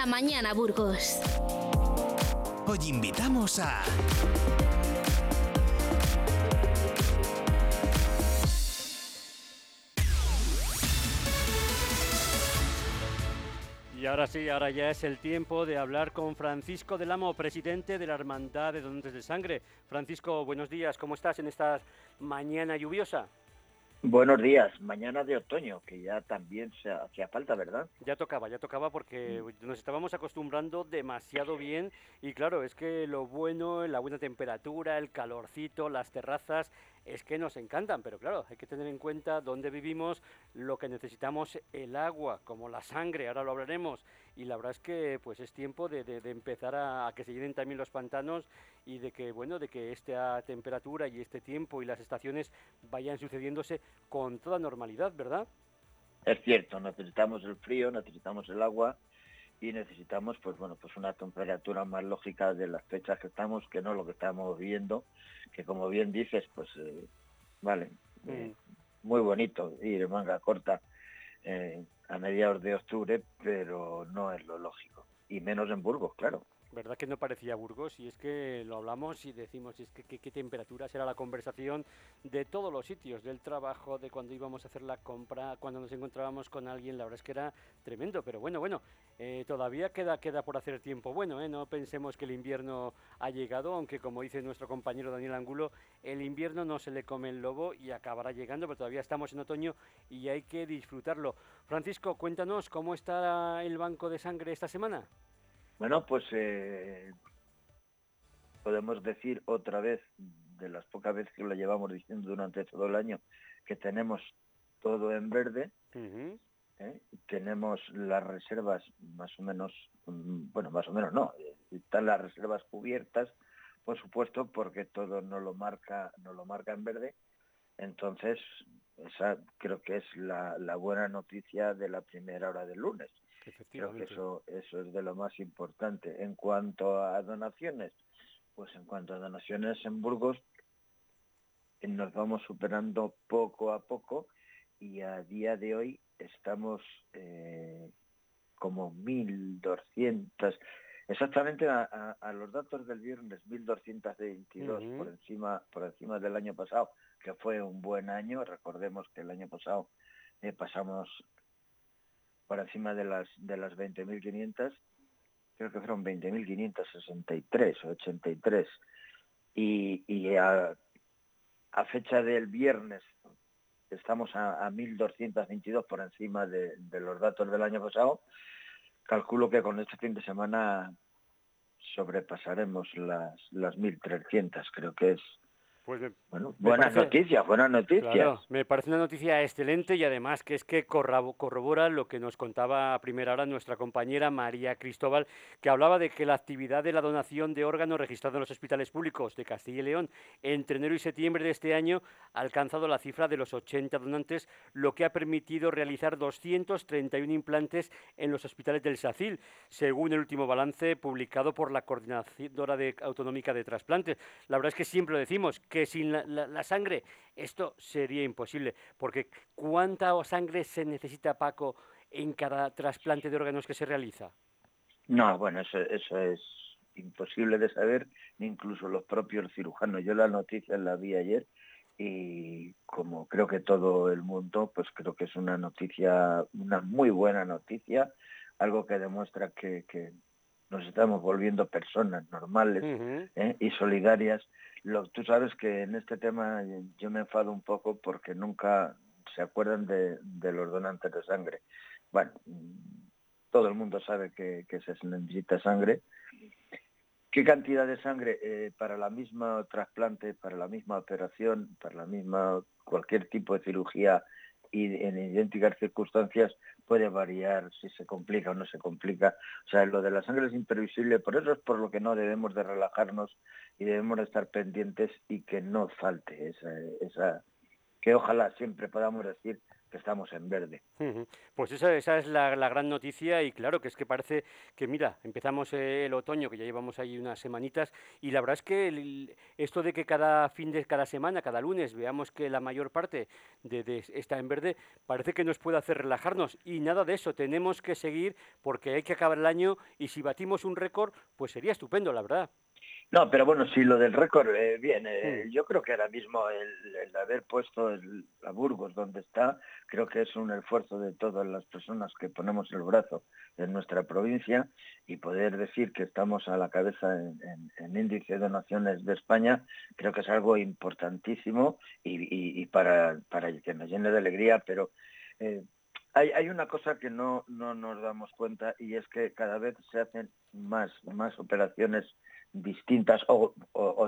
la mañana Burgos. Hoy invitamos a... Y ahora sí, ahora ya es el tiempo de hablar con Francisco del Amo, presidente de la Hermandad de Donantes de Sangre. Francisco, buenos días, ¿cómo estás en esta mañana lluviosa? Buenos días, mañana de otoño, que ya también se hacía falta, ¿verdad? Ya tocaba, ya tocaba porque Mm. nos estábamos acostumbrando demasiado bien y claro, es que lo bueno, la buena temperatura, el calorcito, las terrazas, es que nos encantan, pero claro, hay que tener en cuenta dónde vivimos, lo que necesitamos, el agua, como la sangre, ahora lo hablaremos, y la verdad es que pues es tiempo de, empezar a, a que se llenen también los pantanos y de que bueno, de que esta temperatura y este tiempo y las estaciones vayan sucediéndose con toda normalidad, ¿verdad? Es cierto, necesitamos el frío, necesitamos el agua y necesitamos, pues bueno, pues una temperatura más lógica de las fechas que estamos, que no lo que estamos viviendo, que como bien dices, pues eh, vale, eh, muy bonito ir en manga corta eh, a mediados de octubre, pero no es lo lógico, y menos en Burgos, claro. ¿Verdad que no parecía Burgos? Y es que lo hablamos y decimos, y es que qué, qué temperatura será la conversación de todos los sitios, del trabajo, de cuando íbamos a hacer la compra, cuando nos encontrábamos con alguien, la verdad es que era tremendo, pero bueno, bueno, eh, todavía queda, queda por hacer tiempo bueno, ¿eh? no pensemos que el invierno ha llegado, aunque como dice nuestro compañero Daniel Angulo, el invierno no se le come el lobo y acabará llegando, pero todavía estamos en otoño y hay que disfrutarlo. Francisco, cuéntanos cómo está el banco de sangre esta semana. Bueno, pues eh, podemos decir otra vez, de las pocas veces que lo llevamos diciendo durante todo el año, que tenemos todo en verde. ¿eh? tenemos las reservas más o menos, mm, bueno, más o menos no, eh, están las reservas cubiertas, por supuesto, porque todo no lo marca, no lo marca en verde. Entonces, esa creo que es la, la buena noticia de la primera hora del lunes. Creo que eso, eso es de lo más importante. En cuanto a donaciones, pues en cuanto a donaciones en Burgos, eh, nos vamos superando poco a poco y a día de hoy estamos eh, como 1.200, exactamente a, a- a los datos del viernes, 1.222 Ujú. por encima por encima del año pasado, que fue un buen año. Recordemos que el año pasado eh, pasamos por encima de las de las 20.500, creo que fueron 20.563 o 83. Y, y a, fecha del viernes estamos a, a 1.222 por encima de, de los datos del año pasado. Calculo que con este fin de semana sobrepasaremos las, las 1.300, creo que es. Pues me- Bueno, Me buenas parece- noticias, buenas noticias. Claro, me parece una noticia excelente y además que es que corrobora lo que nos contaba a primera hora nuestra compañera María Cristóbal, que hablaba de que la actividad de la donación de órganos registrada en los hospitales públicos de Castilla y León entre enero y septiembre de este año ha alcanzado la cifra de los 80 donantes, lo que ha permitido realizar 231 implantes en los hospitales del SACIL, según el último balance publicado por la Coordinadora de- Autonómica de Trasplantes. La verdad es que siempre lo decimos, que sin la, la- sangre esto sería imposible, porque ¿cuánta sangre se necesita, Paco, en cada trasplante de órganos que se realiza? No, bueno, eso, eso es imposible de saber, incluso los propios cirujanos. Yo la noticia la vi ayer y como creo que todo el mundo, pues creo que es una noticia, una muy buena noticia, algo que demuestra que nos estamos volviendo personas normales. ¿eh? y solidarias. Lo, tú sabes que en este tema yo me enfado un poco porque nunca se acuerdan de, de los donantes de sangre. Bueno, todo el mundo sabe que, que se necesita sangre. ¿Qué cantidad de sangre eh, para la misma trasplante, para la misma operación, para la misma cualquier tipo de cirugía y en idénticas circunstancias puede variar si se complica o no se complica. O sea, lo de la sangre es imprevisible, por eso es por lo que no debemos de relajarnos y debemos de estar pendientes y que no falte esa, esa, que ojalá siempre podamos decir que estamos en verde. Pues esa, esa es la, gran noticia y claro que es que parece que, mira, empezamos el otoño, que ya llevamos ahí unas semanitas, y la verdad es que esto de que cada fin de cada semana, cada lunes, veamos que la mayor parte de, está en verde, parece que nos puede hacer relajarnos y nada de eso, tenemos que seguir porque hay que acabar el año y si batimos un récord, pues sería estupendo, la verdad. No, pero bueno, sí, lo del récord, eh, bien, eh, yo creo que ahora mismo el, haber puesto el, a Burgos donde está, creo que es un esfuerzo de todas las personas que ponemos el brazo en nuestra provincia y poder decir que estamos a la cabeza en, índice de donaciones de España, creo que es algo importantísimo y, para, para que nos llene de alegría, pero eh, hay, hay, una cosa que no, no nos damos cuenta y es que cada vez se hacen más, más operaciones distintas o,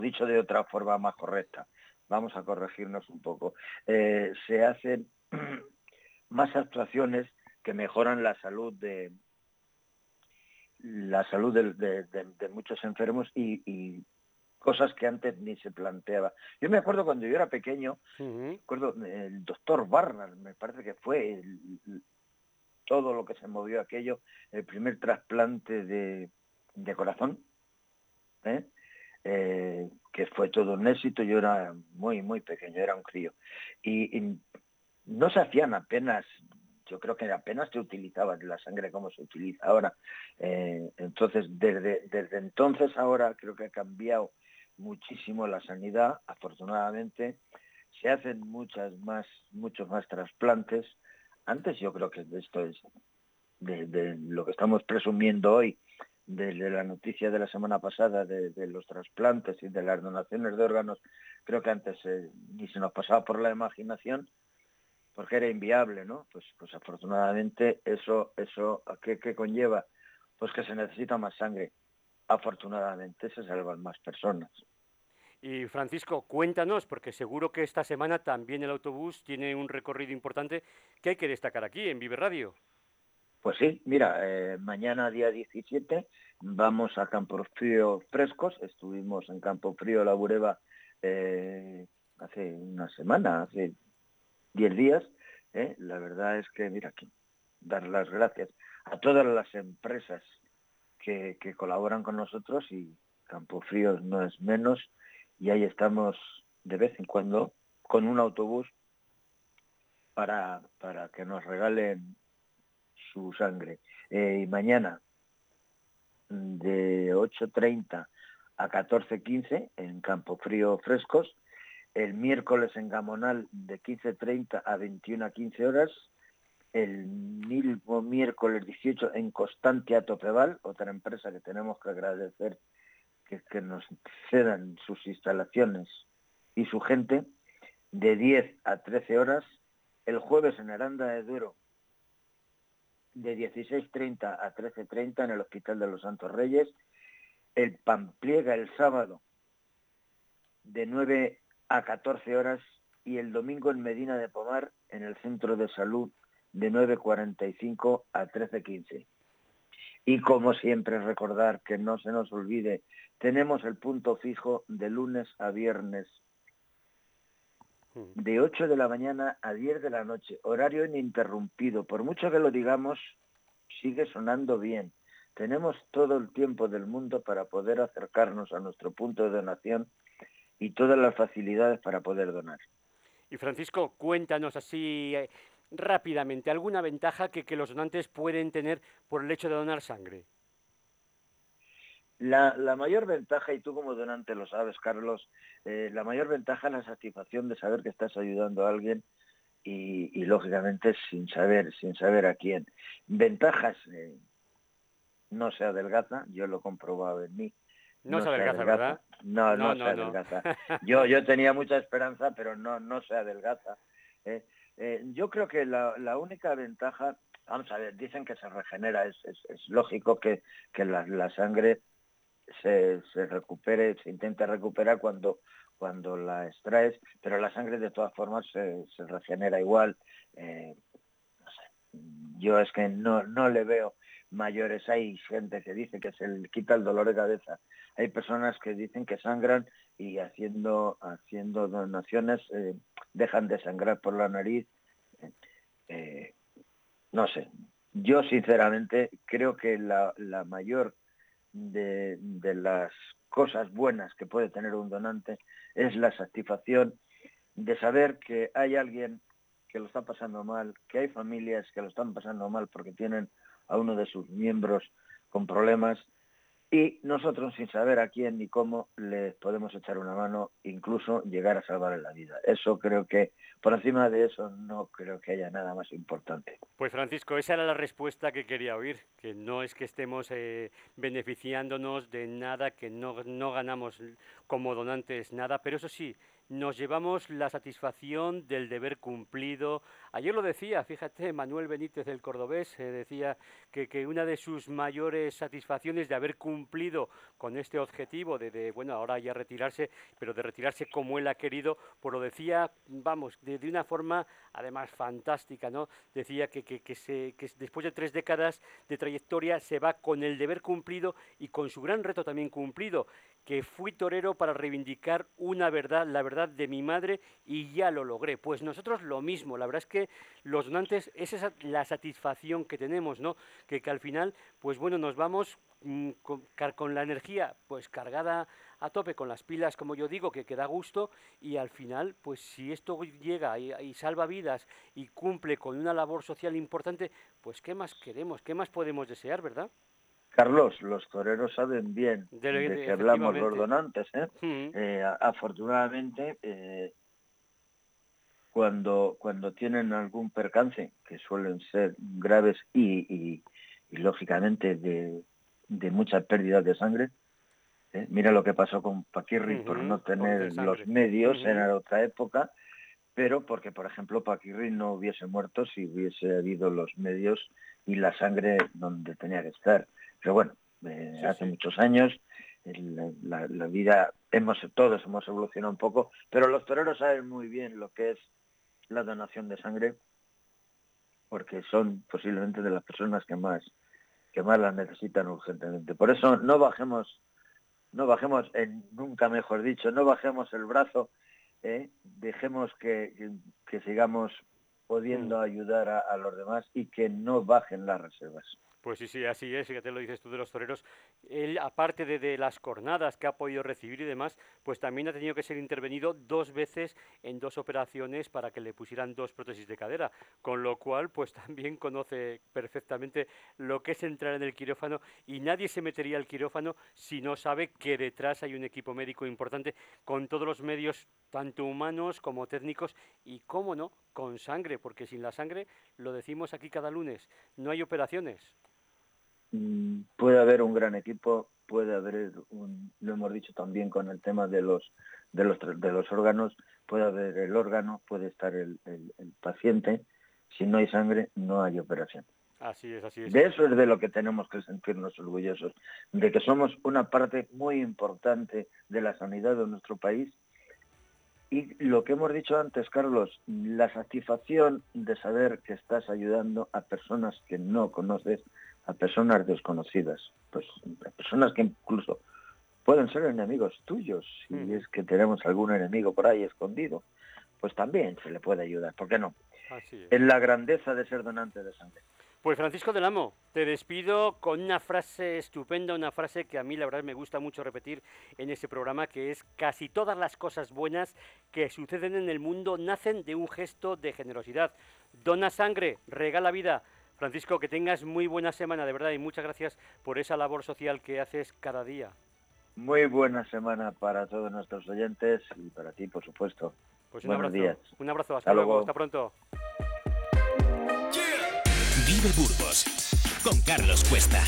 dicho de otra forma más correcta. Vamos a corregirnos un poco. Eh, se hacen más actuaciones que mejoran la salud de la salud de, muchos enfermos y, cosas que antes ni se planteaba. Yo me acuerdo cuando yo era pequeño, acuerdo el doctor Barnard, me parece que fue todo lo que se movió aquello, el primer trasplante de, de corazón, ¿eh? Eh, que fue todo un éxito, yo era muy, muy pequeño, era un crío. Y, no se hacían apenas, yo creo que apenas se utilizaba la sangre como se utiliza ahora. Eh, entonces, desde, desde entonces ahora creo que ha cambiado muchísimo la sanidad, afortunadamente. Se hacen muchas más, muchos más trasplantes. Antes yo creo que esto es de lo que estamos presumiendo hoy, desde la noticia de la semana pasada de, los trasplantes y de las donaciones de órganos, creo que antes eh, ni se nos pasaba por la imaginación porque era inviable, ¿no? Pues, pues afortunadamente eso, eso ¿qué, ¿qué, conlleva? Pues que se necesita más sangre. Afortunadamente se salvan más personas. Y Francisco, cuéntanos, porque seguro que esta semana también el autobús tiene un recorrido importante que hay que destacar aquí en Vive Radio. Pues sí, mira, eh, mañana día 17 vamos a Campo Frío Frescos. Estuvimos en Campo Frío La Bureba eh, hace una semana, hace 10 días. Eh. La verdad es que, mira, aquí, dar las gracias a todas las empresas que, colaboran con nosotros y Campo Frío no es menos. Y ahí estamos de vez en cuando con un autobús para, para que nos regalen su sangre. Eh, y mañana de 8.30 a 14.15 en Campo Frío Frescos, el miércoles en Gamonal de 15.30 a 21.15 horas, el mismo miércoles 18 en Constantia Topeval, otra empresa que tenemos que agradecer que, que nos cedan sus instalaciones y su gente, de 10 a 13 horas, el jueves en Aranda de Duero de 16.30 a 13.30 en el Hospital de los Santos Reyes, el Pampliega el sábado de 9 a 14 horas y el domingo en Medina de Pomar en el Centro de Salud de 9.45 a 13.15. Y como siempre recordar que no se nos olvide, tenemos el punto fijo de lunes a viernes de 8 de la mañana a 10 de la noche, horario ininterrumpido. Por mucho que lo digamos, sigue sonando bien. Tenemos todo el tiempo del mundo para poder acercarnos a nuestro punto de donación y todas las facilidades para poder donar. Y Francisco, cuéntanos así eh, rápidamente, ¿alguna ventaja que, que los donantes pueden tener por el hecho de donar sangre? La, mayor ventaja, y tú como donante lo sabes, Carlos, eh, la mayor ventaja es la satisfacción de saber que estás ayudando a alguien y, lógicamente sin saber, sin saber a quién. Ventajas, eh, no se adelgaza, yo lo he comprobado en mí. No, se adelgaza, ¿verdad? No, no, se adelgaza. Yo, yo tenía mucha esperanza, pero no, no se adelgaza. Eh, yo creo que la, la única ventaja, vamos a ver, dicen que se regenera, es, es, lógico que, que la, la, sangre se, se recupere, se intenta recuperar cuando, cuando la extraes, pero la sangre de todas formas se, se regenera igual. Eh, no sé. Yo es que no, no le veo mayores. Hay gente que dice que se le quita el dolor de cabeza. Hay personas que dicen que sangran y haciendo, haciendo donaciones eh, dejan de sangrar por la nariz. Eh, no sé, yo sinceramente creo que la, mayor de, de, las cosas buenas que puede tener un donante es la satisfacción de saber que hay alguien que lo está pasando mal, que hay familias que lo están pasando mal porque tienen a uno de sus miembros con problemas y nosotros sin saber a quién ni cómo le podemos echar una mano, incluso llegar a salvar la vida. Eso creo que, por encima de eso, no creo que haya nada más importante. Pues Francisco, esa era la respuesta que quería oír, que no es que estemos eh, beneficiándonos de nada, que no, no ganamos como donantes nada, pero eso sí, nos llevamos la satisfacción del deber cumplido. Ayer lo decía, fíjate, Manuel Benítez del Cordobés eh, decía que, que, una de sus mayores satisfacciones de haber cumplido con este objetivo de, bueno, ahora ya retirarse, pero de retirarse como él ha querido, pues lo decía, vamos, de, una forma además fantástica, ¿no? Decía que, que, se, que después de tres décadas de trayectoria se va con el deber cumplido y con su gran reto también cumplido, que fui torero para reivindicar una verdad, la verdad de mi madre y ya lo logré. Pues nosotros lo mismo, la verdad es que los donantes, esa es la satisfacción que tenemos, ¿no? Que, que al final, pues bueno, nos vamos mm, con, la energía pues cargada a tope, con las pilas, como yo digo, que, queda da gusto y al final, pues si esto llega y salva vidas y cumple con una labor social importante, pues ¿qué más queremos? ¿Qué más podemos desear, verdad? Carlos, los toreros saben bien de, que hablamos los donantes. ¿eh? eh afortunadamente, eh, cuando, cuando tienen algún percance, que suelen ser graves y, lógicamente de, de mucha pérdida de sangre, mira lo que pasó con Paquirri por no tener los medios en otra época, pero porque, por ejemplo, Paquirri no hubiese muerto si hubiese habido los medios y la sangre donde tenía que estar. Pero bueno, eh, hace muchos años la, vida, hemos todos hemos evolucionado un poco, pero los toreros saben muy bien lo que es la donación de sangre, porque son posiblemente de las personas que más que más la necesitan urgentemente. Por eso no bajemos, no bajemos, en, nunca mejor dicho, no bajemos el brazo, ¿eh? dejemos que, que, sigamos pudiendo mm. ayudar a los demás y que no bajen las reservas. Pues sí, sí, así es, fíjate lo dices tú de los toreros. Él, aparte de, las cornadas que ha podido recibir y demás, pues también ha tenido que ser intervenido dos veces en dos operaciones para que le pusieran dos prótesis de cadera, con lo cual pues también conoce perfectamente lo que es entrar en el quirófano y nadie se metería al quirófano si no sabe que detrás hay un equipo médico importante con todos los medios, tanto humanos como técnicos y, cómo no, con sangre, porque sin la sangre, lo decimos aquí cada lunes, no hay operaciones. Mm, puede haber un gran equipo, puede haber, un, lo hemos dicho también con el tema de los, de los, de los órganos, puede haber el órgano, puede estar el, paciente, si no hay sangre no hay operación. Así es, así es. De eso es de lo que tenemos que sentirnos orgullosos, de que somos una parte muy importante de la sanidad de nuestro país y lo que hemos dicho antes, Carlos, la satisfacción de saber que estás ayudando a personas que no conoces, a personas desconocidas, pues a personas que incluso pueden ser enemigos tuyos, si mm. es que tenemos algún enemigo por ahí escondido, pues también se le puede ayudar, ¿por qué no? Así es. la grandeza de ser donante de sangre. Pues Francisco del Amo, te despido con una frase estupenda, una frase que a mí la verdad me gusta mucho repetir en este programa, que es casi todas las cosas buenas que suceden en el mundo nacen de un gesto de generosidad. Dona sangre, regala vida. Francisco, que tengas muy buena semana, de verdad, y muchas gracias por esa labor social que haces cada día. Muy buena semana para todos nuestros oyentes y para ti, por supuesto. Pues un Buenos abrazo. días. Un abrazo, hasta, luego. hasta pronto. Vive Burgos con Carlos Cuesta.